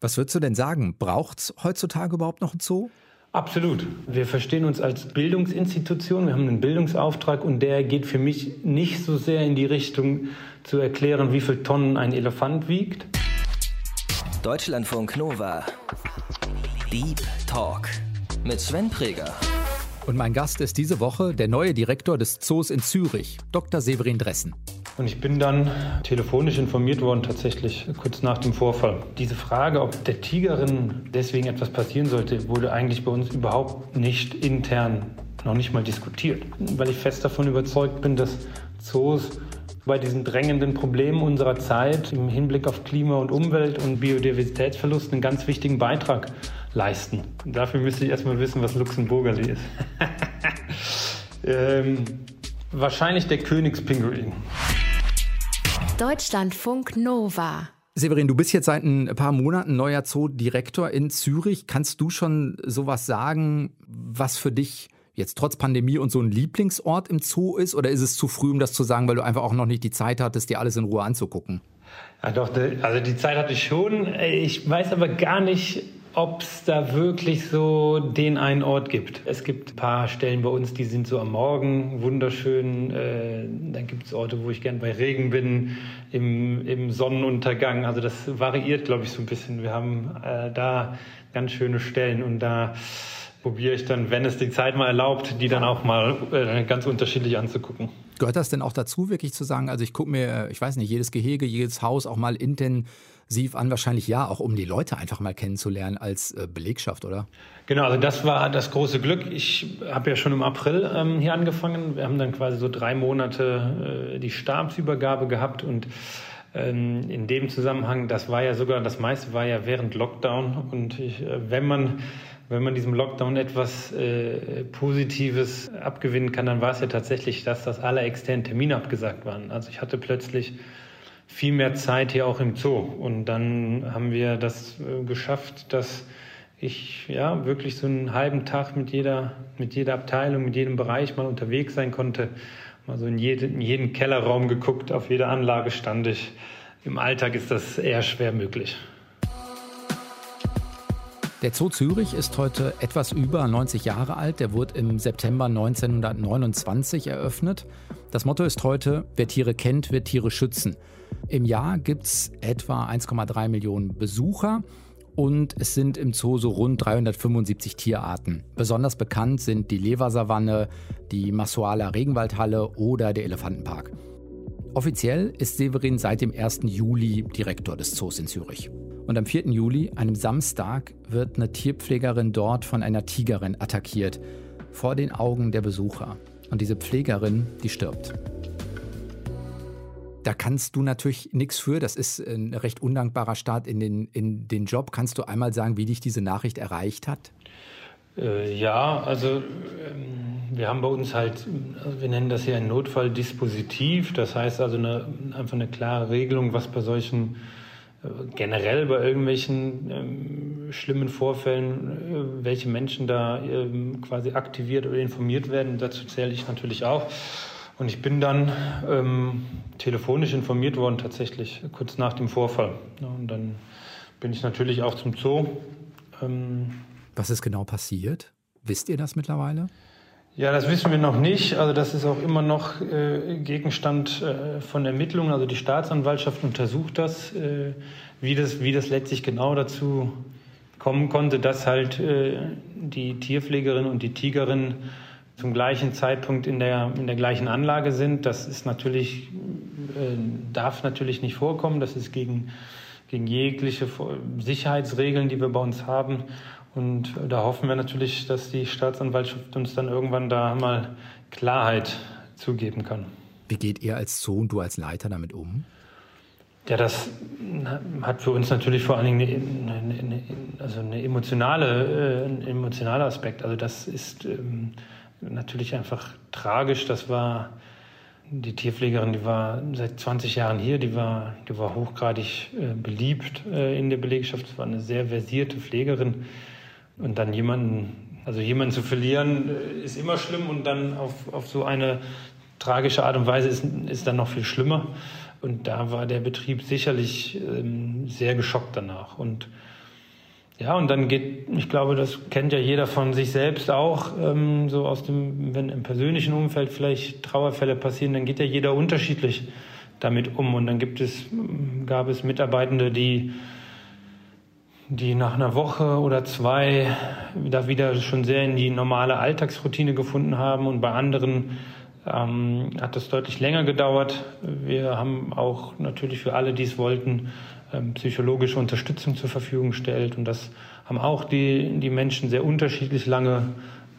Was würdest du denn sagen? Braucht es heutzutage überhaupt noch ein Zoo? Absolut. Wir verstehen uns als Bildungsinstitution. Wir haben einen Bildungsauftrag und der geht für mich nicht so sehr in die Richtung zu erklären, wie viel Tonnen ein Elefant wiegt. Deutschlandfunk Nova. Deep Talk mit Sven Preger. Und mein Gast ist diese Woche der neue Direktor des Zoos in Zürich, Dr. Severin Dressen. Und ich bin dann telefonisch informiert worden, tatsächlich kurz nach dem Vorfall. Diese Frage, ob der Tigerin deswegen etwas passieren sollte, wurde eigentlich bei uns überhaupt nicht intern noch nicht mal diskutiert. Weil ich fest davon überzeugt bin, dass Zoos bei diesen drängenden Problemen unserer Zeit im Hinblick auf Klima und Umwelt und Biodiversitätsverlust einen ganz wichtigen Beitrag leisten. Dafür müsste ich erstmal wissen, was Luxemburgerli ist. ähm, wahrscheinlich der Königspinguin. Deutschlandfunk Nova. Severin, du bist jetzt seit ein paar Monaten neuer Zoodirektor in Zürich. Kannst du schon sowas sagen, was für dich jetzt trotz Pandemie und so ein Lieblingsort im Zoo ist? Oder ist es zu früh, um das zu sagen, weil du einfach auch noch nicht die Zeit hattest, dir alles in Ruhe anzugucken? Ja, doch, also die Zeit hatte ich schon. Ich weiß aber gar nicht, ob es da wirklich so den einen Ort gibt. Es gibt ein paar Stellen bei uns, die sind so am Morgen wunderschön. Äh, dann gibt es Orte, wo ich gern bei Regen bin, im, im Sonnenuntergang. Also das variiert, glaube ich, so ein bisschen. Wir haben äh, da ganz schöne Stellen und da probiere ich dann, wenn es die Zeit mal erlaubt, die dann auch mal äh, ganz unterschiedlich anzugucken. Gehört das denn auch dazu, wirklich zu sagen, also ich gucke mir, ich weiß nicht, jedes Gehege, jedes Haus auch mal intensiv an, wahrscheinlich ja, auch um die Leute einfach mal kennenzulernen als äh, Belegschaft, oder? Genau, also das war das große Glück. Ich habe ja schon im April ähm, hier angefangen. Wir haben dann quasi so drei Monate äh, die Stabsübergabe gehabt und ähm, in dem Zusammenhang, das war ja sogar, das meiste war ja während Lockdown und ich, äh, wenn man wenn man diesem Lockdown etwas äh, Positives abgewinnen kann, dann war es ja tatsächlich, dass das alle externen Termine abgesagt waren. Also ich hatte plötzlich viel mehr Zeit hier auch im Zoo. Und dann haben wir das äh, geschafft, dass ich ja wirklich so einen halben Tag mit jeder, mit jeder Abteilung, mit jedem Bereich mal unterwegs sein konnte. Mal so in, jede, in jeden Kellerraum geguckt, auf jeder Anlage stand ich. Im Alltag ist das eher schwer möglich. Der Zoo Zürich ist heute etwas über 90 Jahre alt. Der wurde im September 1929 eröffnet. Das Motto ist heute, wer Tiere kennt, wird Tiere schützen. Im Jahr gibt es etwa 1,3 Millionen Besucher und es sind im Zoo so rund 375 Tierarten. Besonders bekannt sind die Leversavanne, die Massoala Regenwaldhalle oder der Elefantenpark. Offiziell ist Severin seit dem 1. Juli Direktor des Zoos in Zürich. Und am 4. Juli, einem Samstag, wird eine Tierpflegerin dort von einer Tigerin attackiert, vor den Augen der Besucher. Und diese Pflegerin, die stirbt. Da kannst du natürlich nichts für. Das ist ein recht undankbarer Start in den, in den Job. Kannst du einmal sagen, wie dich diese Nachricht erreicht hat? Äh, ja, also ähm, wir haben bei uns halt, wir nennen das hier ein Notfalldispositiv. Das heißt also eine, einfach eine klare Regelung, was bei solchen generell bei irgendwelchen ähm, schlimmen Vorfällen, äh, welche Menschen da ähm, quasi aktiviert oder informiert werden. Dazu zähle ich natürlich auch. Und ich bin dann ähm, telefonisch informiert worden, tatsächlich kurz nach dem Vorfall. Und dann bin ich natürlich auch zum Zoo. Ähm, Was ist genau passiert? Wisst ihr das mittlerweile? Ja, das wissen wir noch nicht. Also das ist auch immer noch äh, Gegenstand äh, von Ermittlungen. Also die Staatsanwaltschaft untersucht das, äh, wie das, wie das letztlich genau dazu kommen konnte, dass halt äh, die Tierpflegerin und die Tigerin zum gleichen Zeitpunkt in der, in der gleichen Anlage sind. Das ist natürlich, äh, darf natürlich nicht vorkommen. Das ist gegen, gegen jegliche Sicherheitsregeln, die wir bei uns haben. Und da hoffen wir natürlich, dass die Staatsanwaltschaft uns dann irgendwann da mal Klarheit zugeben kann. Wie geht ihr als Zoo und du als Leiter damit um? Ja, das hat für uns natürlich vor allen Dingen eine, eine, also eine emotionale, äh, ein emotionaler Aspekt. Also das ist ähm, natürlich einfach tragisch. Das war die Tierpflegerin, die war seit 20 Jahren hier, die war, die war hochgradig äh, beliebt äh, in der Belegschaft. Es war eine sehr versierte Pflegerin. Und dann jemanden, also jemanden zu verlieren, äh, ist immer schlimm und dann auf, auf so eine tragische Art und Weise ist, ist dann noch viel schlimmer. Und da war der Betrieb sicherlich ähm, sehr geschockt danach. Und Ja, und dann geht, ich glaube, das kennt ja jeder von sich selbst auch, ähm, so aus dem, wenn im persönlichen Umfeld vielleicht Trauerfälle passieren, dann geht ja jeder unterschiedlich damit um. Und dann gibt es, gab es Mitarbeitende, die, die nach einer Woche oder zwei da wieder schon sehr in die normale Alltagsroutine gefunden haben. Und bei anderen ähm, hat das deutlich länger gedauert. Wir haben auch natürlich für alle, die es wollten, psychologische Unterstützung zur Verfügung stellt. Und das haben auch die, die Menschen sehr unterschiedlich lange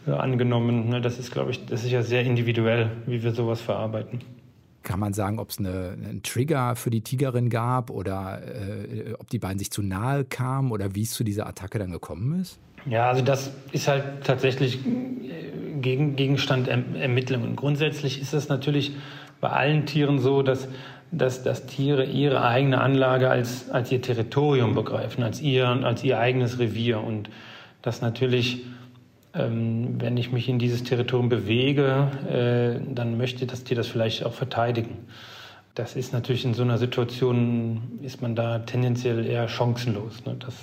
äh, angenommen. Ne, das ist, glaube ich, das ist ja sehr individuell, wie wir sowas verarbeiten. Kann man sagen, ob es eine, einen Trigger für die Tigerin gab oder äh, ob die beiden sich zu nahe kamen oder wie es zu dieser Attacke dann gekommen ist? Ja, also das ist halt tatsächlich äh, Gegenstand Ermittlungen. Grundsätzlich ist es natürlich bei allen Tieren so, dass dass, dass Tiere ihre eigene Anlage als, als ihr Territorium begreifen, als ihr, als ihr eigenes Revier. Und dass natürlich, ähm, wenn ich mich in dieses Territorium bewege, äh, dann möchte das Tier das vielleicht auch verteidigen. Das ist natürlich in so einer Situation, ist man da tendenziell eher chancenlos. Ne? Das,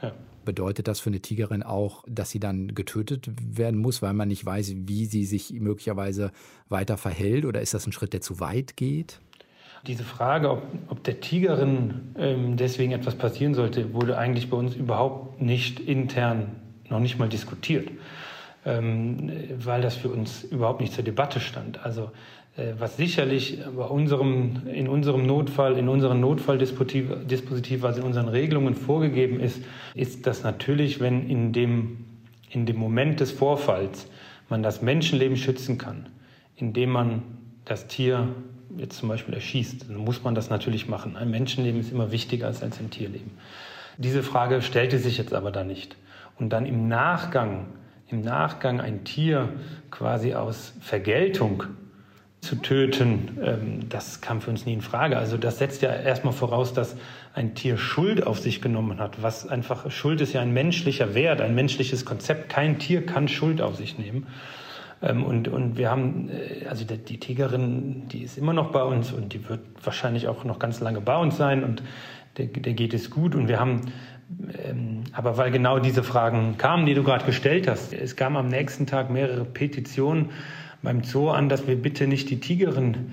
ja. Bedeutet das für eine Tigerin auch, dass sie dann getötet werden muss, weil man nicht weiß, wie sie sich möglicherweise weiter verhält? Oder ist das ein Schritt, der zu weit geht? Diese Frage, ob, ob der Tigerin ähm, deswegen etwas passieren sollte, wurde eigentlich bei uns überhaupt nicht intern noch nicht mal diskutiert, ähm, weil das für uns überhaupt nicht zur Debatte stand. Also äh, was sicherlich bei unserem, in unserem Notfall, in unserem Notfalldispositiv, also in unseren Regelungen vorgegeben ist, ist, dass natürlich, wenn in dem, in dem Moment des Vorfalls man das Menschenleben schützen kann, indem man das Tier jetzt zum Beispiel erschießt, dann muss man das natürlich machen. Ein Menschenleben ist immer wichtiger als ein Tierleben. Diese Frage stellte sich jetzt aber da nicht. Und dann im Nachgang, im Nachgang ein Tier quasi aus Vergeltung zu töten, ähm, das kam für uns nie in Frage. Also das setzt ja erstmal voraus, dass ein Tier Schuld auf sich genommen hat. Was einfach Schuld ist ja ein menschlicher Wert, ein menschliches Konzept. Kein Tier kann Schuld auf sich nehmen. Ähm, und, und wir haben, äh, also die, die Tigerin, die ist immer noch bei uns und die wird wahrscheinlich auch noch ganz lange bei uns sein und der, der geht es gut. Und wir haben, ähm, aber weil genau diese Fragen kamen, die du gerade gestellt hast, es kamen am nächsten Tag mehrere Petitionen beim Zoo an, dass wir bitte nicht die Tigerin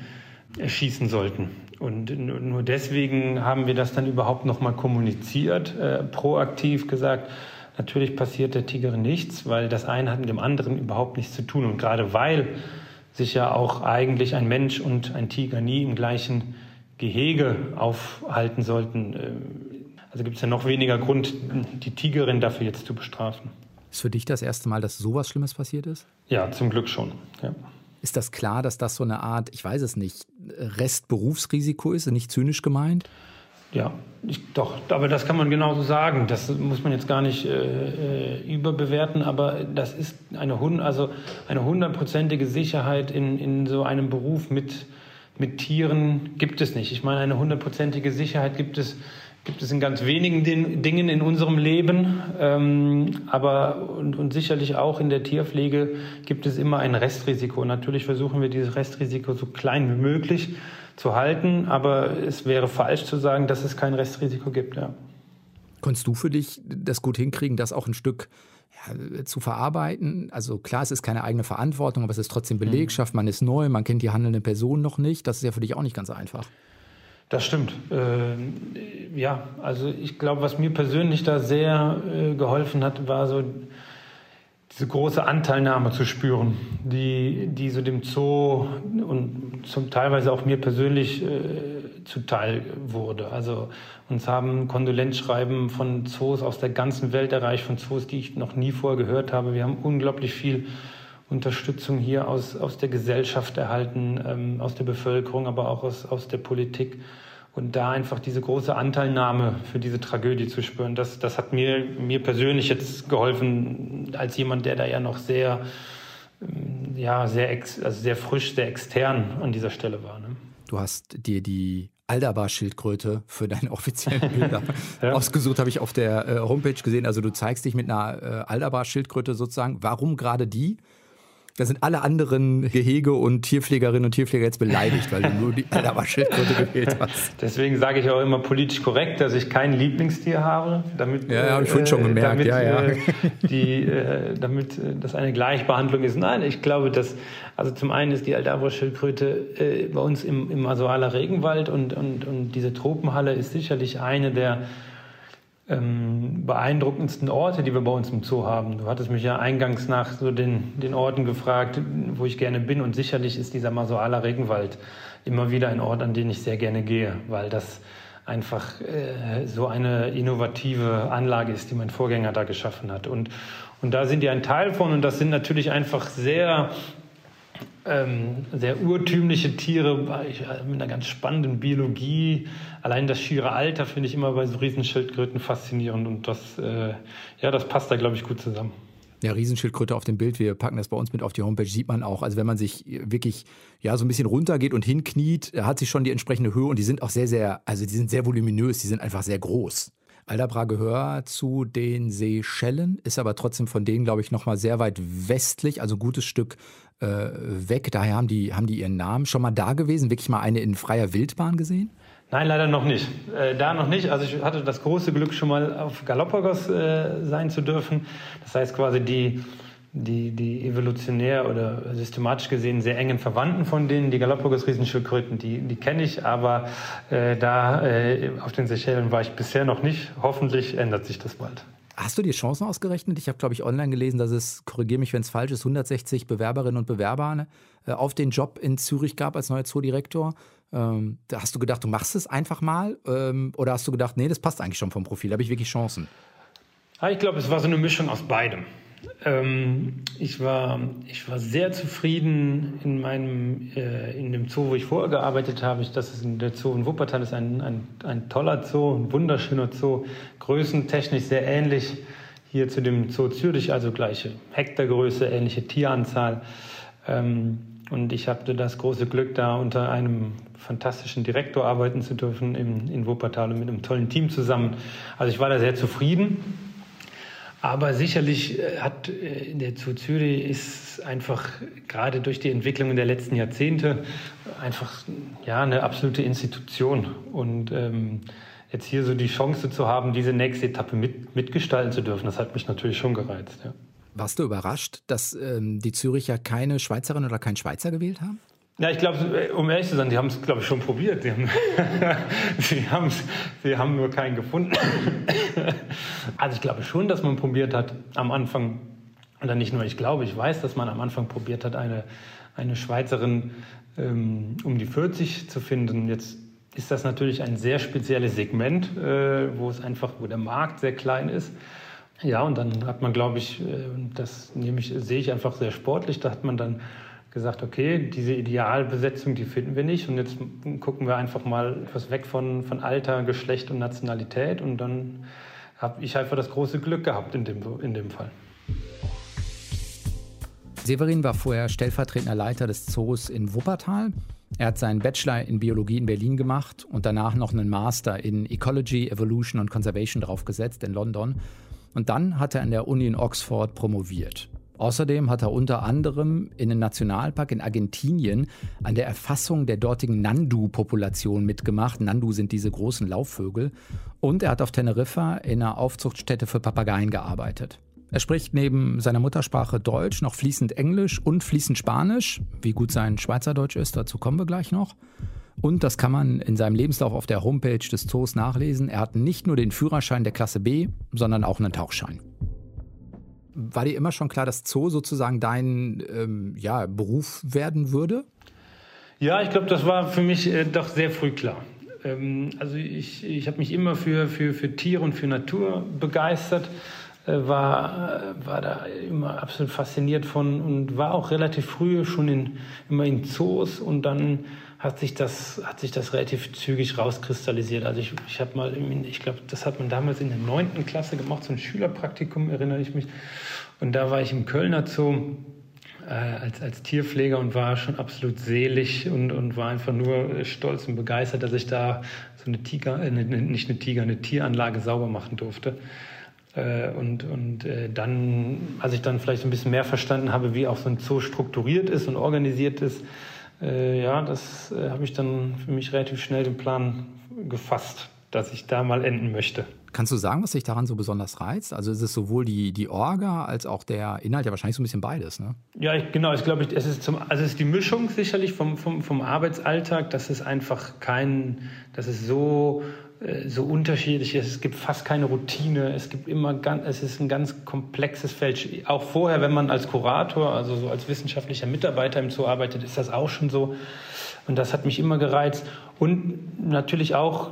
erschießen sollten. Und nur deswegen haben wir das dann überhaupt noch mal kommuniziert, äh, proaktiv gesagt, Natürlich passiert der Tiger nichts, weil das eine hat mit dem anderen überhaupt nichts zu tun. Und gerade weil sich ja auch eigentlich ein Mensch und ein Tiger nie im gleichen Gehege aufhalten sollten, äh, also gibt es ja noch weniger Grund, die Tigerin dafür jetzt zu bestrafen. Ist für dich das erste Mal, dass sowas Schlimmes passiert ist? Ja, zum Glück schon. Ja. Ist das klar, dass das so eine Art, ich weiß es nicht, Restberufsrisiko ist, nicht zynisch gemeint? Ja, ich, doch, aber das kann man genauso sagen. Das muss man jetzt gar nicht äh, äh überbewerten, aber das ist eine, also eine hundertprozentige Sicherheit in, in so einem Beruf mit, mit Tieren gibt es nicht. Ich meine, eine hundertprozentige Sicherheit gibt es, gibt es in ganz wenigen Dingen in unserem Leben, ähm, aber und, und sicherlich auch in der Tierpflege gibt es immer ein Restrisiko. Natürlich versuchen wir dieses Restrisiko so klein wie möglich zu halten, aber es wäre falsch zu sagen, dass es kein Restrisiko gibt. Ja. Konntest du für dich das gut hinkriegen, das auch ein Stück ja, zu verarbeiten? Also klar, es ist keine eigene Verantwortung, aber es ist trotzdem Belegschaft, man ist neu, man kennt die handelnde Person noch nicht. Das ist ja für dich auch nicht ganz einfach. Das stimmt. Äh, ja, also ich glaube, was mir persönlich da sehr äh, geholfen hat, war so diese große Anteilnahme zu spüren, die, die so dem Zoo und zum teilweise auch mir persönlich äh, zuteil wurde. Also uns haben Kondolenzschreiben von Zoos aus der ganzen Welt erreicht, von Zoos, die ich noch nie vorher gehört habe. Wir haben unglaublich viel Unterstützung hier aus, aus der Gesellschaft erhalten, ähm, aus der Bevölkerung, aber auch aus, aus der Politik. Und da einfach diese große Anteilnahme für diese Tragödie zu spüren, das, das hat mir, mir persönlich jetzt geholfen, als jemand, der da ja noch sehr, ähm, ja, sehr, ex, also sehr frisch, sehr extern an dieser Stelle war. Ne? Du hast dir die Aldabar-Schildkröte für deine offiziellen Bilder ja. ausgesucht, habe ich auf der äh, Homepage gesehen. Also du zeigst dich mit einer äh, Aldabar-Schildkröte sozusagen. Warum gerade die? Da sind alle anderen Gehege und Tierpflegerinnen und Tierpfleger jetzt beleidigt, weil du nur die Alaba Schildkröte gewählt hast. Deswegen sage ich auch immer politisch korrekt, dass ich kein Lieblingstier habe. Damit, ja, habe ich vorhin schon äh, gemerkt. Damit, ja, ja. Äh, die, äh, damit das eine Gleichbehandlung ist. Nein, ich glaube, dass, also zum einen ist die Aldabra-Schildkröte bei uns im, im Asoaler Regenwald und, und, und diese Tropenhalle ist sicherlich eine der ähm, beeindruckendsten Orte, die wir bei uns im Zoo haben. Du hattest mich ja eingangs nach so den, den Orten gefragt, wo ich gerne bin. Und sicherlich ist dieser Masoaler Regenwald immer wieder ein Ort, an den ich sehr gerne gehe, weil das einfach äh, so eine innovative Anlage ist, die mein Vorgänger da geschaffen hat. Und, und da sind die ein Teil von und das sind natürlich einfach sehr ähm, sehr urtümliche Tiere mit einer ganz spannenden Biologie. Allein das schiere Alter finde ich immer bei so Riesenschildkröten faszinierend und das, äh, ja, das passt da, glaube ich, gut zusammen. Ja, Riesenschildkröte auf dem Bild, wir packen das bei uns mit auf die Homepage, sieht man auch. Also wenn man sich wirklich ja so ein bisschen runtergeht und hinkniet, hat sie schon die entsprechende Höhe und die sind auch sehr, sehr, also die sind sehr voluminös, die sind einfach sehr groß. Aldabra gehört zu den Seychellen, ist aber trotzdem von denen, glaube ich, nochmal sehr weit westlich, also ein gutes Stück äh, weg. Daher haben die, haben die ihren Namen. Schon mal da gewesen? Wirklich mal eine in freier Wildbahn gesehen? Nein, leider noch nicht. Äh, da noch nicht. Also ich hatte das große Glück, schon mal auf Galapagos äh, sein zu dürfen. Das heißt quasi die, die, die evolutionär oder systematisch gesehen sehr engen Verwandten von denen, die Galapagos-Riesenschildkröten, die, die kenne ich, aber äh, da äh, auf den Seychellen war ich bisher noch nicht. Hoffentlich ändert sich das bald. Hast du dir Chancen ausgerechnet? Ich habe, glaube ich, online gelesen, dass es, korrigiere mich, wenn es falsch ist, 160 Bewerberinnen und Bewerber äh, auf den Job in Zürich gab als neuer Zoodirektor. Ähm, hast du gedacht, du machst es einfach mal? Ähm, oder hast du gedacht, nee, das passt eigentlich schon vom Profil, habe ich wirklich Chancen? Ja, ich glaube, es war so eine Mischung aus beidem. Ähm, ich, war, ich war sehr zufrieden in meinem, äh, in dem Zoo, wo ich vorher gearbeitet habe. Das ist der Zoo in Wuppertal, ist ein, ein, ein toller Zoo, ein wunderschöner Zoo, größentechnisch sehr ähnlich hier zu dem Zoo Zürich, also gleiche Hektargröße, ähnliche Tieranzahl. Ähm, und ich hatte das große Glück, da unter einem fantastischen Direktor arbeiten zu dürfen in, in Wuppertal und mit einem tollen Team zusammen. Also ich war da sehr zufrieden. Aber sicherlich äh, hat äh, der Zoo Zürich ist einfach gerade durch die Entwicklung der letzten Jahrzehnte einfach ja, eine absolute Institution. Und ähm, jetzt hier so die Chance zu haben, diese nächste Etappe mit, mitgestalten zu dürfen, das hat mich natürlich schon gereizt. Ja. Warst du überrascht, dass ähm, die Züricher keine Schweizerin oder keinen Schweizer gewählt haben? Ja, ich glaube, um ehrlich zu sein, die haben es, glaube ich, schon probiert. Sie haben, sie, haben's, sie haben nur keinen gefunden. also ich glaube schon, dass man probiert hat am Anfang, oder nicht nur ich glaube, ich weiß, dass man am Anfang probiert hat, eine, eine Schweizerin ähm, um die 40 zu finden. Jetzt ist das natürlich ein sehr spezielles Segment, äh, wo es einfach, wo der Markt sehr klein ist. Ja, und dann hat man, glaube ich, äh, das nehme ich, sehe ich einfach sehr sportlich, da hat man dann gesagt, okay, diese Idealbesetzung, die finden wir nicht und jetzt gucken wir einfach mal etwas weg von, von Alter, Geschlecht und Nationalität und dann habe ich einfach das große Glück gehabt in dem, in dem Fall. Severin war vorher stellvertretender Leiter des Zoos in Wuppertal. Er hat seinen Bachelor in Biologie in Berlin gemacht und danach noch einen Master in Ecology, Evolution und Conservation draufgesetzt in London. Und dann hat er an der Uni in Oxford promoviert. Außerdem hat er unter anderem in einem Nationalpark in Argentinien an der Erfassung der dortigen Nandu-Population mitgemacht. Nandu sind diese großen Laufvögel. Und er hat auf Teneriffa in einer Aufzuchtstätte für Papageien gearbeitet. Er spricht neben seiner Muttersprache Deutsch noch fließend Englisch und fließend Spanisch. Wie gut sein Schweizerdeutsch ist, dazu kommen wir gleich noch. Und das kann man in seinem Lebenslauf auf der Homepage des Zoos nachlesen. Er hat nicht nur den Führerschein der Klasse B, sondern auch einen Tauchschein. War dir immer schon klar, dass Zoo sozusagen dein ähm, ja, Beruf werden würde? Ja, ich glaube, das war für mich äh, doch sehr früh klar. Ähm, also ich, ich habe mich immer für, für, für Tiere und für Natur begeistert, äh, war, äh, war da immer absolut fasziniert von und war auch relativ früh schon in, immer in Zoos und dann hat sich das, hat sich das relativ zügig rauskristallisiert. Also ich, ich habe mal, ich glaube, das hat man damals in der neunten Klasse gemacht, so ein Schülerpraktikum, erinnere ich mich. Und da war ich im Kölner Zoo äh, als, als Tierpfleger und war schon absolut selig und, und war einfach nur stolz und begeistert, dass ich da so eine Tiger, äh, nicht eine Tiger, eine Tieranlage sauber machen durfte. Äh, und und äh, dann, als ich dann vielleicht ein bisschen mehr verstanden habe, wie auch so ein Zoo strukturiert ist und organisiert ist, äh, ja, das äh, habe ich dann für mich relativ schnell den Plan gefasst, dass ich da mal enden möchte. Kannst du sagen, was dich daran so besonders reizt? Also ist es sowohl die, die Orga als auch der Inhalt, ja wahrscheinlich so ein bisschen beides, ne? Ja, ich, genau. Ich glaube, es ist, zum, also es ist die Mischung sicherlich vom, vom, vom Arbeitsalltag, dass es einfach kein, dass es so so unterschiedlich ist. Es gibt fast keine Routine. Es gibt immer ganz, es ist ein ganz komplexes Feld. Auch vorher, wenn man als Kurator, also so als wissenschaftlicher Mitarbeiter im Zoo arbeitet, ist das auch schon so. Und das hat mich immer gereizt. Und natürlich auch,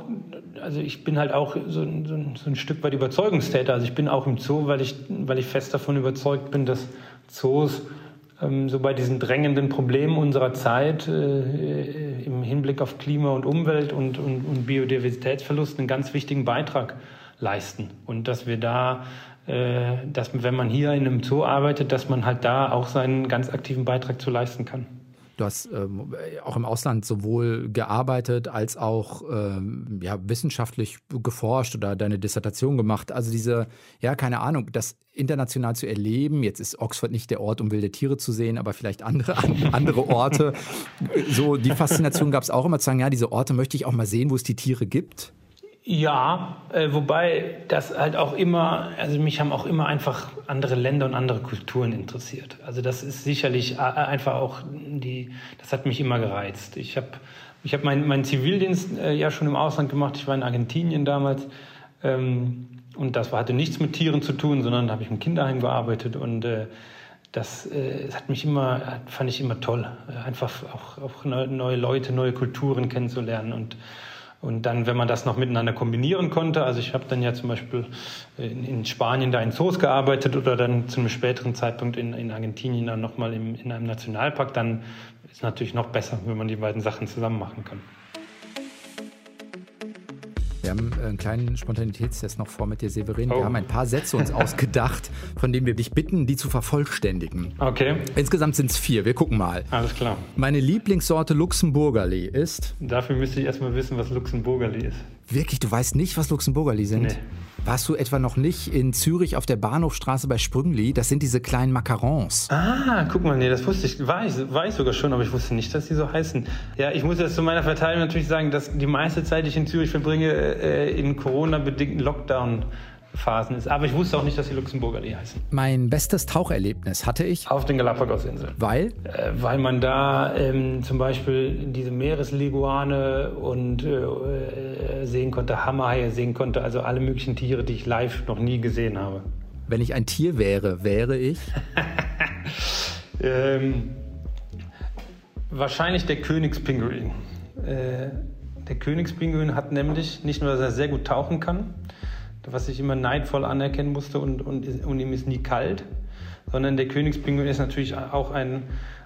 also ich bin halt auch so, so, so ein Stück weit Überzeugungstäter. Also ich bin auch im Zoo, weil ich, weil ich fest davon überzeugt bin, dass Zoos so bei diesen drängenden Problemen unserer Zeit äh, im Hinblick auf Klima und Umwelt und, und, und Biodiversitätsverlust einen ganz wichtigen Beitrag leisten. Und dass wir da, äh, dass wenn man hier in einem Zoo arbeitet, dass man halt da auch seinen ganz aktiven Beitrag zu leisten kann. Du hast ähm, auch im Ausland sowohl gearbeitet als auch ähm, ja, wissenschaftlich geforscht oder deine Dissertation gemacht. Also diese, ja, keine Ahnung, das international zu erleben. Jetzt ist Oxford nicht der Ort, um wilde Tiere zu sehen, aber vielleicht andere, andere Orte. So, die Faszination gab es auch immer zu sagen, ja, diese Orte möchte ich auch mal sehen, wo es die Tiere gibt. Ja, äh, wobei das halt auch immer, also mich haben auch immer einfach andere Länder und andere Kulturen interessiert. Also das ist sicherlich einfach auch die, das hat mich immer gereizt. Ich habe ich hab meinen mein Zivildienst äh, ja schon im Ausland gemacht. Ich war in Argentinien damals ähm, und das hatte nichts mit Tieren zu tun, sondern habe ich im Kinderheim gearbeitet und äh, das, äh, hat mich immer, fand ich immer toll, einfach auch, auch neue Leute, neue Kulturen kennenzulernen und und dann, wenn man das noch miteinander kombinieren konnte, also ich habe dann ja zum Beispiel in, in, Spanien da in Zoos gearbeitet oder dann zu einem späteren Zeitpunkt in, in Argentinien dann nochmal in einem Nationalpark, dann ist natürlich noch besser, wenn man die beiden Sachen zusammen machen kann. Wir haben einen kleinen Spontanitätstest noch vor mit dir, Severin. Oh. Wir haben ein paar Sätze uns ausgedacht, von denen wir dich bitten, die zu vervollständigen. Okay. Insgesamt sind es vier. Wir gucken mal. Alles klar. Meine Lieblingssorte Luxemburgerli ist? Dafür müsste ich erstmal wissen, was Luxemburgerli ist. Wirklich? Du weißt nicht, was Luxemburgerli sind? Nee. Warst du etwa noch nicht in Zürich auf der Bahnhofstraße bei Sprüngli? Das sind diese kleinen Macarons. Ah, guck mal, nee, das wusste ich, war ich, war ich sogar schon, aber ich wusste nicht, dass die so heißen. Ja, ich muss jetzt zu meiner Verteidigung natürlich sagen, dass die meiste Zeit, die ich in Zürich verbringe, äh, in Corona-bedingten Lockdown Phasen ist. Aber ich wusste auch nicht, dass die Luxemburgerli heißen. Mein bestes Taucherlebnis hatte ich. Auf den Galapagos-Inseln. Weil? Äh, weil man da ähm, zum Beispiel diese Meeresliguane und äh, äh, sehen konnte, Hammerhaie sehen konnte, also alle möglichen Tiere, die ich live noch nie gesehen habe. Wenn ich ein Tier wäre, wäre ich? ähm, wahrscheinlich der Königspinguin. Äh, der Königspinguin hat nämlich nicht nur, dass er sehr gut tauchen kann, was ich immer neidvoll anerkennen musste und, und, und ihm ist nie kalt, sondern der Königspinguin ist natürlich auch ein,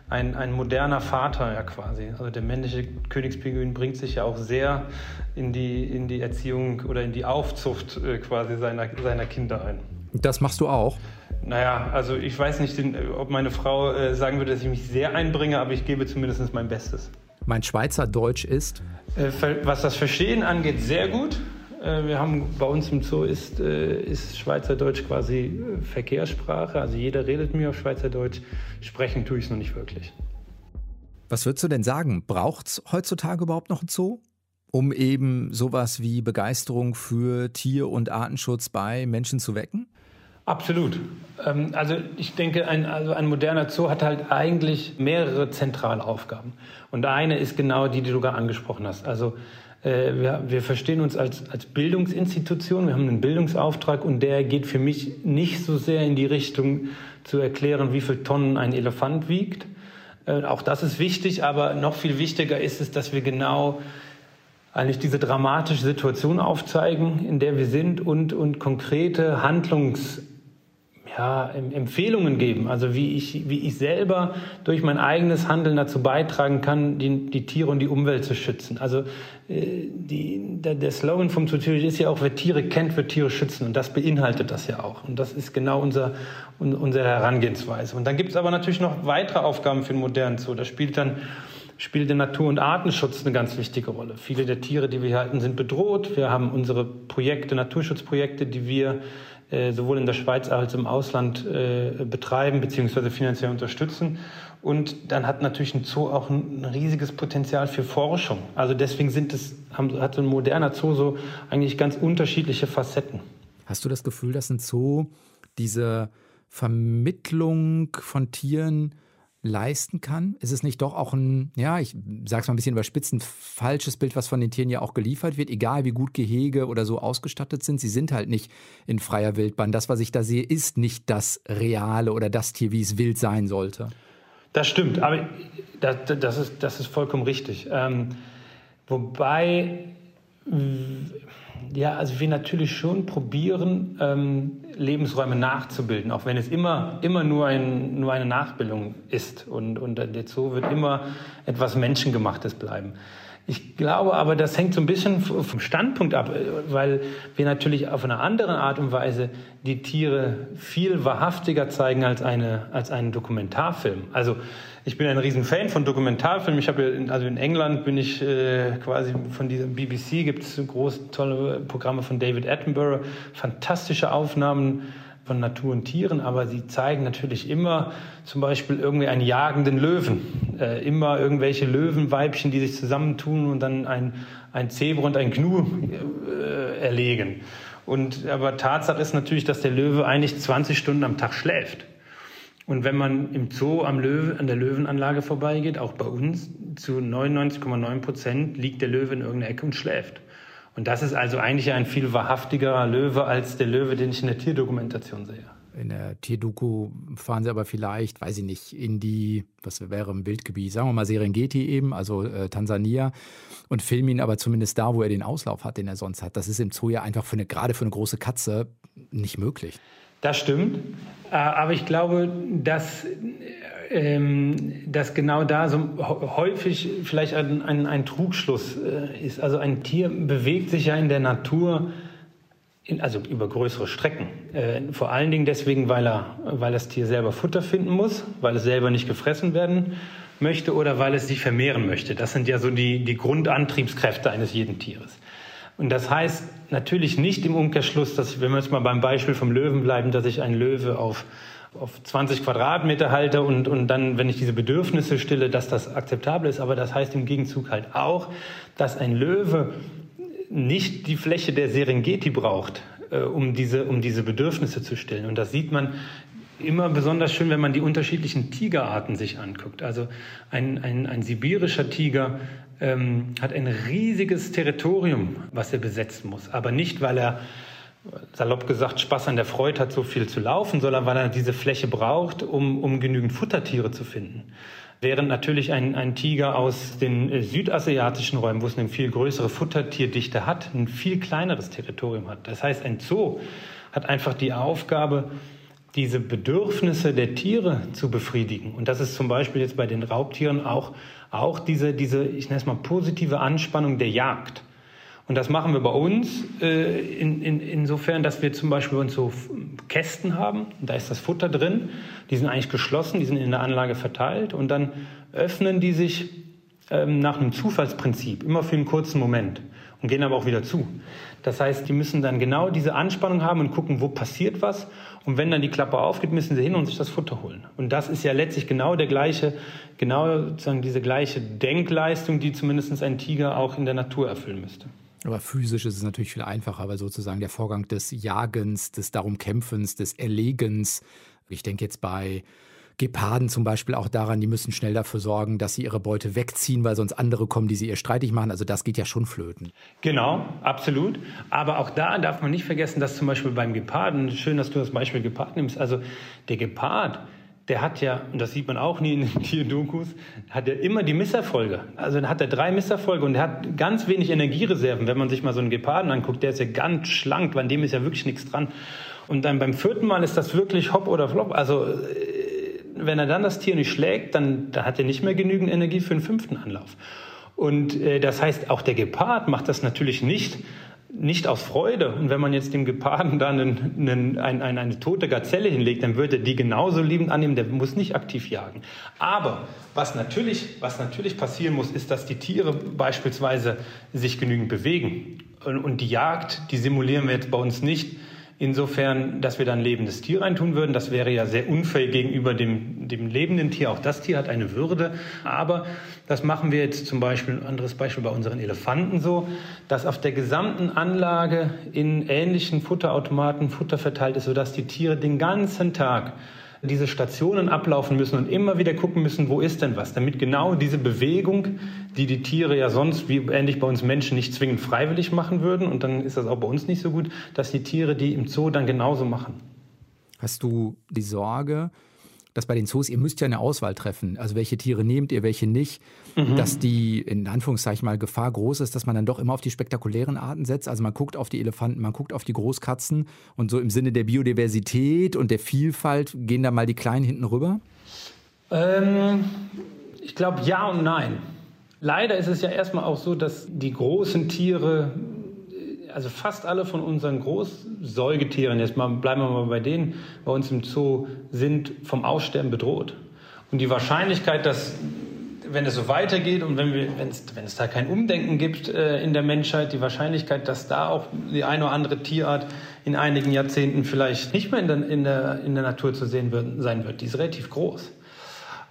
ein, ein moderner Vater ja quasi. Also der männliche Königspinguin bringt sich ja auch sehr in die, in die Erziehung oder in die Aufzucht äh, quasi seiner, seiner Kinder ein. Das machst du auch? Naja, also ich weiß nicht, ob meine Frau äh, sagen würde, dass ich mich sehr einbringe, aber ich gebe zumindest mein Bestes. Mein Schweizer Deutsch ist? Äh, was das Verstehen angeht, sehr gut. Äh, wir haben bei uns im Zoo ist, äh, ist Schweizerdeutsch quasi äh, Verkehrssprache. Also jeder redet mir auf Schweizerdeutsch. Sprechen tue ich es noch nicht wirklich. Was würdest du denn sagen? Braucht es heutzutage überhaupt noch ein Zoo? Um eben sowas wie Begeisterung für Tier- und Artenschutz bei Menschen zu wecken? Absolut. Ähm, also ich denke, ein, also ein moderner Zoo hat halt eigentlich mehrere zentrale Aufgaben. Und eine ist genau die, die du gerade angesprochen hast. Also äh, wir, wir verstehen uns als, als Bildungsinstitution, wir haben einen Bildungsauftrag und der geht für mich nicht so sehr in die Richtung zu erklären, wie viel Tonnen ein Elefant wiegt. Äh, auch das ist wichtig, aber noch viel wichtiger ist es, dass wir genau eigentlich diese dramatische Situation aufzeigen, in der wir sind und, und konkrete Handlungs ja, Empfehlungen geben, also wie ich, wie ich selber durch mein eigenes Handeln dazu beitragen kann, die, die Tiere und die Umwelt zu schützen. Also äh, die, der, der Slogan vom Zootiere ist ja auch, wer Tiere kennt, wird Tiere schützen. Und das beinhaltet das ja auch. Und das ist genau unser, unsere Herangehensweise. Und dann gibt es aber natürlich noch weitere Aufgaben für den modernen Zoo. Da spielt dann spielt der Natur- und Artenschutz eine ganz wichtige Rolle. Viele der Tiere, die wir halten, sind bedroht. Wir haben unsere Projekte, Naturschutzprojekte, die wir sowohl in der Schweiz als auch im Ausland äh, betreiben bzw. finanziell unterstützen. Und dann hat natürlich ein Zoo auch ein riesiges Potenzial für Forschung. Also deswegen sind es, hat ein moderner Zoo so eigentlich ganz unterschiedliche Facetten. Hast du das Gefühl, dass ein Zoo diese Vermittlung von Tieren leisten kann? Ist es nicht doch auch ein, ja, ich sage es mal ein bisschen überspitzt, ein falsches Bild, was von den Tieren ja auch geliefert wird, egal wie gut Gehege oder so ausgestattet sind, sie sind halt nicht in freier Wildbahn. Das, was ich da sehe, ist nicht das Reale oder das Tier, wie es wild sein sollte. Das stimmt, aber das, das, ist, das ist vollkommen richtig. Ähm, wobei, ja, also wir natürlich schon probieren, ähm, Lebensräume nachzubilden, auch wenn es immer, immer nur, ein, nur eine Nachbildung ist. Und, und der Zoo wird immer etwas Menschengemachtes bleiben. Ich glaube aber, das hängt so ein bisschen vom Standpunkt ab, weil wir natürlich auf eine andere Art und Weise die Tiere viel wahrhaftiger zeigen als, eine, als einen Dokumentarfilm. Also ich bin ein Riesenfan von Dokumentarfilmen. Ich habe ja, also in England bin ich äh, quasi von diesem BBC gibt es große tolle Programme von David Attenborough, fantastische Aufnahmen von Natur und Tieren, aber sie zeigen natürlich immer zum Beispiel irgendwie einen jagenden Löwen, äh, immer irgendwelche Löwenweibchen, die sich zusammentun und dann ein, ein Zebra und ein Gnu äh, erlegen. Und, aber Tatsache ist natürlich, dass der Löwe eigentlich 20 Stunden am Tag schläft. Und wenn man im Zoo am Löwe, an der Löwenanlage vorbeigeht, auch bei uns, zu 99,9 Prozent liegt der Löwe in irgendeiner Ecke und schläft. Und das ist also eigentlich ein viel wahrhaftigerer Löwe als der Löwe, den ich in der Tierdokumentation sehe. In der Tierdoku fahren sie aber vielleicht, weiß ich nicht, in die, was wäre im Wildgebiet, sagen wir mal Serengeti eben, also äh, Tansania, und filmen ihn aber zumindest da, wo er den Auslauf hat, den er sonst hat. Das ist im Zoo ja einfach für eine, gerade für eine große Katze nicht möglich. Das stimmt. Äh, aber ich glaube, dass ähm, dass genau da so häufig vielleicht ein, ein, ein Trugschluss äh, ist. Also ein Tier bewegt sich ja in der Natur, in, also über größere Strecken. Äh, vor allen Dingen deswegen, weil, er, weil das Tier selber Futter finden muss, weil es selber nicht gefressen werden möchte oder weil es sich vermehren möchte. Das sind ja so die, die Grundantriebskräfte eines jeden Tieres. Und das heißt natürlich nicht im Umkehrschluss, dass, wenn wir jetzt mal beim Beispiel vom Löwen bleiben, dass ich einen Löwe auf auf 20 Quadratmeter halte und, und dann, wenn ich diese Bedürfnisse stille, dass das akzeptabel ist. Aber das heißt im Gegenzug halt auch, dass ein Löwe nicht die Fläche der Serengeti braucht, äh, um, diese, um diese Bedürfnisse zu stillen. Und das sieht man immer besonders schön, wenn man die unterschiedlichen Tigerarten sich anguckt. Also ein, ein, ein sibirischer Tiger ähm, hat ein riesiges Territorium, was er besetzen muss. Aber nicht, weil er salopp gesagt, Spaß an der Freude hat, so viel zu laufen, sondern weil er diese Fläche braucht, um, um genügend Futtertiere zu finden. Während natürlich ein, ein Tiger aus den äh, südasiatischen Räumen, wo es eine viel größere Futtertierdichte hat, ein viel kleineres Territorium hat. Das heißt, ein Zoo hat einfach die Aufgabe, diese Bedürfnisse der Tiere zu befriedigen. Und das ist zum Beispiel jetzt bei den Raubtieren auch, auch diese, diese, ich nenne es mal, positive Anspannung der Jagd. Und das machen wir bei uns äh, in, in, insofern, dass wir zum Beispiel uns so Kästen haben. Da ist das Futter drin. Die sind eigentlich geschlossen, die sind in der Anlage verteilt. Und dann öffnen die sich ähm, nach einem Zufallsprinzip, immer für einen kurzen Moment und gehen aber auch wieder zu. Das heißt, die müssen dann genau diese Anspannung haben und gucken, wo passiert was. Und wenn dann die Klappe aufgeht, müssen sie hin und sich das Futter holen. Und das ist ja letztlich genau der gleiche, genau sozusagen diese gleiche Denkleistung, die zumindest ein Tiger auch in der Natur erfüllen müsste. Aber physisch ist es natürlich viel einfacher, weil sozusagen der Vorgang des Jagens, des Darumkämpfens, des Erlegens, ich denke jetzt bei Geparden zum Beispiel auch daran, die müssen schnell dafür sorgen, dass sie ihre Beute wegziehen, weil sonst andere kommen, die sie ihr streitig machen. Also das geht ja schon flöten. Genau, absolut. Aber auch da darf man nicht vergessen, dass zum Beispiel beim Geparden, schön, dass du das Beispiel Gepard nimmst, also der Gepard, der hat ja, und das sieht man auch nie in den Tierdokus, hat er immer die Misserfolge. Also dann hat er drei Misserfolge und er hat ganz wenig Energiereserven. Wenn man sich mal so einen Geparden anguckt, der ist ja ganz schlank, bei dem ist ja wirklich nichts dran. Und dann beim vierten Mal ist das wirklich hopp oder flop. Also äh, wenn er dann das Tier nicht schlägt, dann, dann hat er nicht mehr genügend Energie für den fünften Anlauf. Und äh, das heißt, auch der Gepard macht das natürlich nicht nicht aus Freude. Und wenn man jetzt dem Geparden dann einen, einen, ein, ein, eine tote Gazelle hinlegt, dann würde er die genauso liebend annehmen, der muss nicht aktiv jagen. Aber was natürlich, was natürlich passieren muss, ist, dass die Tiere beispielsweise sich genügend bewegen. Und, und die Jagd, die simulieren wir jetzt bei uns nicht Insofern, dass wir dann ein lebendes Tier reintun würden, das wäre ja sehr unfair gegenüber dem, dem lebenden Tier. Auch das Tier hat eine Würde. Aber das machen wir jetzt zum Beispiel, ein anderes Beispiel bei unseren Elefanten so, dass auf der gesamten Anlage in ähnlichen Futterautomaten Futter verteilt ist, sodass die Tiere den ganzen Tag diese Stationen ablaufen müssen und immer wieder gucken müssen, wo ist denn was, damit genau diese Bewegung, die die Tiere ja sonst, wie ähnlich bei uns Menschen, nicht zwingend freiwillig machen würden, und dann ist das auch bei uns nicht so gut, dass die Tiere die im Zoo dann genauso machen. Hast du die Sorge, dass bei den Zoos, ihr müsst ja eine Auswahl treffen, also welche Tiere nehmt ihr, welche nicht, mhm. dass die in Anführungszeichen mal Gefahr groß ist, dass man dann doch immer auf die spektakulären Arten setzt. Also man guckt auf die Elefanten, man guckt auf die Großkatzen und so im Sinne der Biodiversität und der Vielfalt gehen da mal die Kleinen hinten rüber? Ähm, ich glaube ja und nein. Leider ist es ja erstmal auch so, dass die großen Tiere also fast alle von unseren Großsäugetieren, jetzt mal, bleiben wir mal bei denen, bei uns im Zoo, sind vom Aussterben bedroht. Und die Wahrscheinlichkeit, dass, wenn es so weitergeht und wenn, wir, wenn, es, wenn es da kein Umdenken gibt äh, in der Menschheit, die Wahrscheinlichkeit, dass da auch die eine oder andere Tierart in einigen Jahrzehnten vielleicht nicht mehr in der, in der, in der Natur zu sehen wird, sein wird, die ist relativ groß.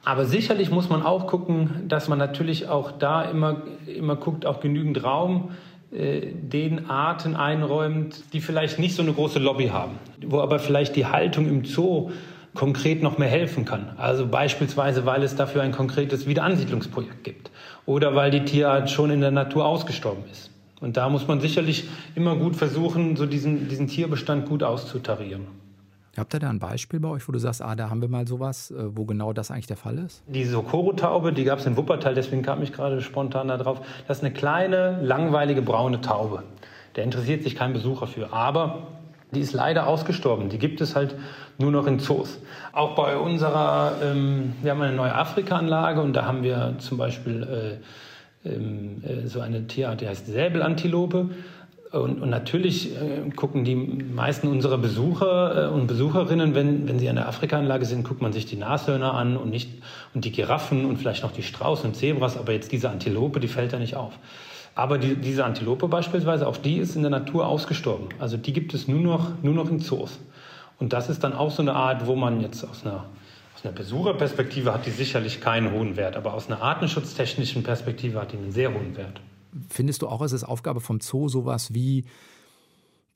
Aber sicherlich muss man auch gucken, dass man natürlich auch da immer, immer guckt, auch genügend Raum den Arten einräumt, die vielleicht nicht so eine große Lobby haben, wo aber vielleicht die Haltung im Zoo konkret noch mehr helfen kann. Also beispielsweise, weil es dafür ein konkretes Wiederansiedlungsprojekt gibt oder weil die Tierart schon in der Natur ausgestorben ist. Und da muss man sicherlich immer gut versuchen, so diesen, diesen Tierbestand gut auszutarieren. Habt ihr da ein Beispiel bei euch, wo du sagst, ah, da haben wir mal sowas, äh, wo genau das eigentlich der Fall ist? Die Socorro-Taube, die gab es in Wuppertal, deswegen kam ich gerade spontan da drauf. Das ist eine kleine, langweilige braune Taube. Da interessiert sich kein Besucher für. Aber die ist leider ausgestorben. Die gibt es halt nur noch in Zoos. Auch bei unserer, ähm, wir haben eine neue Afrika-Anlage und da haben wir zum Beispiel äh, ähm, äh, so eine Tierart, die heißt Säbelantilope. Und, und natürlich äh, gucken die meisten unserer Besucher äh, und Besucherinnen, wenn, wenn sie an der Afrikaanlage sind, guckt man sich die Nashörner an und nicht und die Giraffen und vielleicht noch die Strauß und Zebras, aber jetzt diese Antilope, die fällt da nicht auf. Aber die, diese Antilope beispielsweise, auch die ist in der Natur ausgestorben. Also die gibt es nur noch, nur noch in Zoos. Und das ist dann auch so eine Art, wo man jetzt aus einer, aus einer Besucherperspektive hat die sicherlich keinen hohen Wert, aber aus einer artenschutztechnischen Perspektive hat die einen sehr hohen Wert. Findest du auch, es ist Aufgabe vom Zoo, sowas wie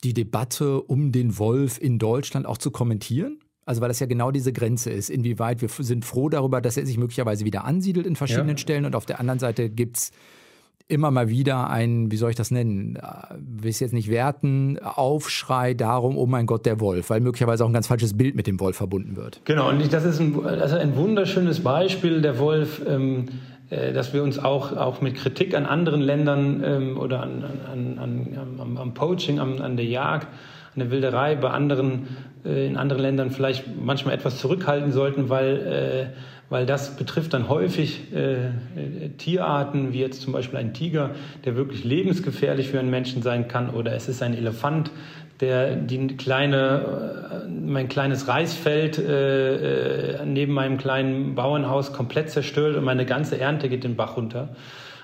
die Debatte um den Wolf in Deutschland auch zu kommentieren? Also weil das ja genau diese Grenze ist, inwieweit wir sind froh darüber, dass er sich möglicherweise wieder ansiedelt in verschiedenen ja. Stellen und auf der anderen Seite gibt es immer mal wieder ein, wie soll ich das nennen, äh, will ich es jetzt nicht werten, Aufschrei darum, oh mein Gott, der Wolf, weil möglicherweise auch ein ganz falsches Bild mit dem Wolf verbunden wird. Genau, und das ist ein, also ein wunderschönes Beispiel, der Wolf. Ähm, äh, dass wir uns auch, auch mit Kritik an anderen Ländern ähm, oder an, an, an, am, am Poaching, an, an der Jagd, an der Wilderei bei anderen, äh, in anderen Ländern vielleicht manchmal etwas zurückhalten sollten, weil, äh, weil das betrifft dann häufig äh, äh, Tierarten, wie jetzt zum Beispiel ein Tiger, der wirklich lebensgefährlich für einen Menschen sein kann, oder es ist ein Elefant, der die kleine, äh, mein kleines Reisfeld äh, äh, neben meinem kleinen Bauernhaus komplett zerstört und meine ganze Ernte geht den Bach runter.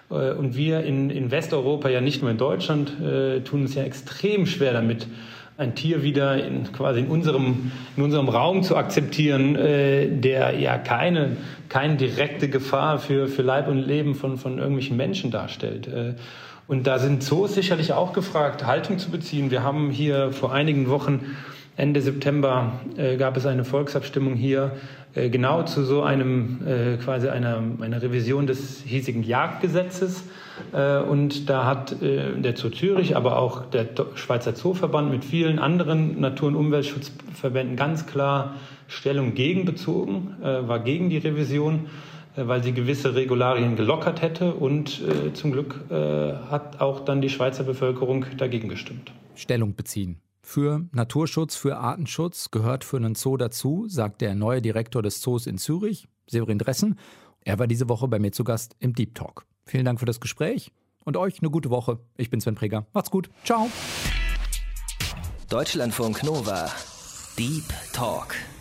Äh, und wir in, in Westeuropa, ja nicht nur in Deutschland, äh, tun es ja extrem schwer damit, ein Tier wieder in, quasi in unserem, in unserem Raum zu akzeptieren, äh, der ja keine, keine direkte Gefahr für, für Leib und Leben von, von irgendwelchen Menschen darstellt. Äh, und da sind Zoos sicherlich auch gefragt, Haltung zu beziehen. Wir haben hier vor einigen Wochen, Ende September, äh, gab es eine Volksabstimmung hier äh, genau zu so einem, äh, quasi einer, einer Revision des hiesigen Jagdgesetzes. Äh, und da hat äh, der Zoo Zürich, aber auch der Schweizer Zooverband mit vielen anderen Natur- und Umweltschutzverbänden ganz klar Stellung gegen bezogen, äh, war gegen die Revision. Äh, weil sie gewisse Regularien gelockert hätte. Und äh, zum Glück äh, hat auch dann die Schweizer Bevölkerung dagegen gestimmt. Stellung beziehen. Für Naturschutz, für Artenschutz gehört für einen Zoo dazu, sagt der neue Direktor des Zoos in Zürich, Severin Dressen. Er war diese Woche bei mir zu Gast im Deep Talk. Vielen Dank für das Gespräch und euch eine gute Woche. Ich bin Sven Preger. Macht's gut. Ciao. Deutschlandfunk Nova. Deep Talk.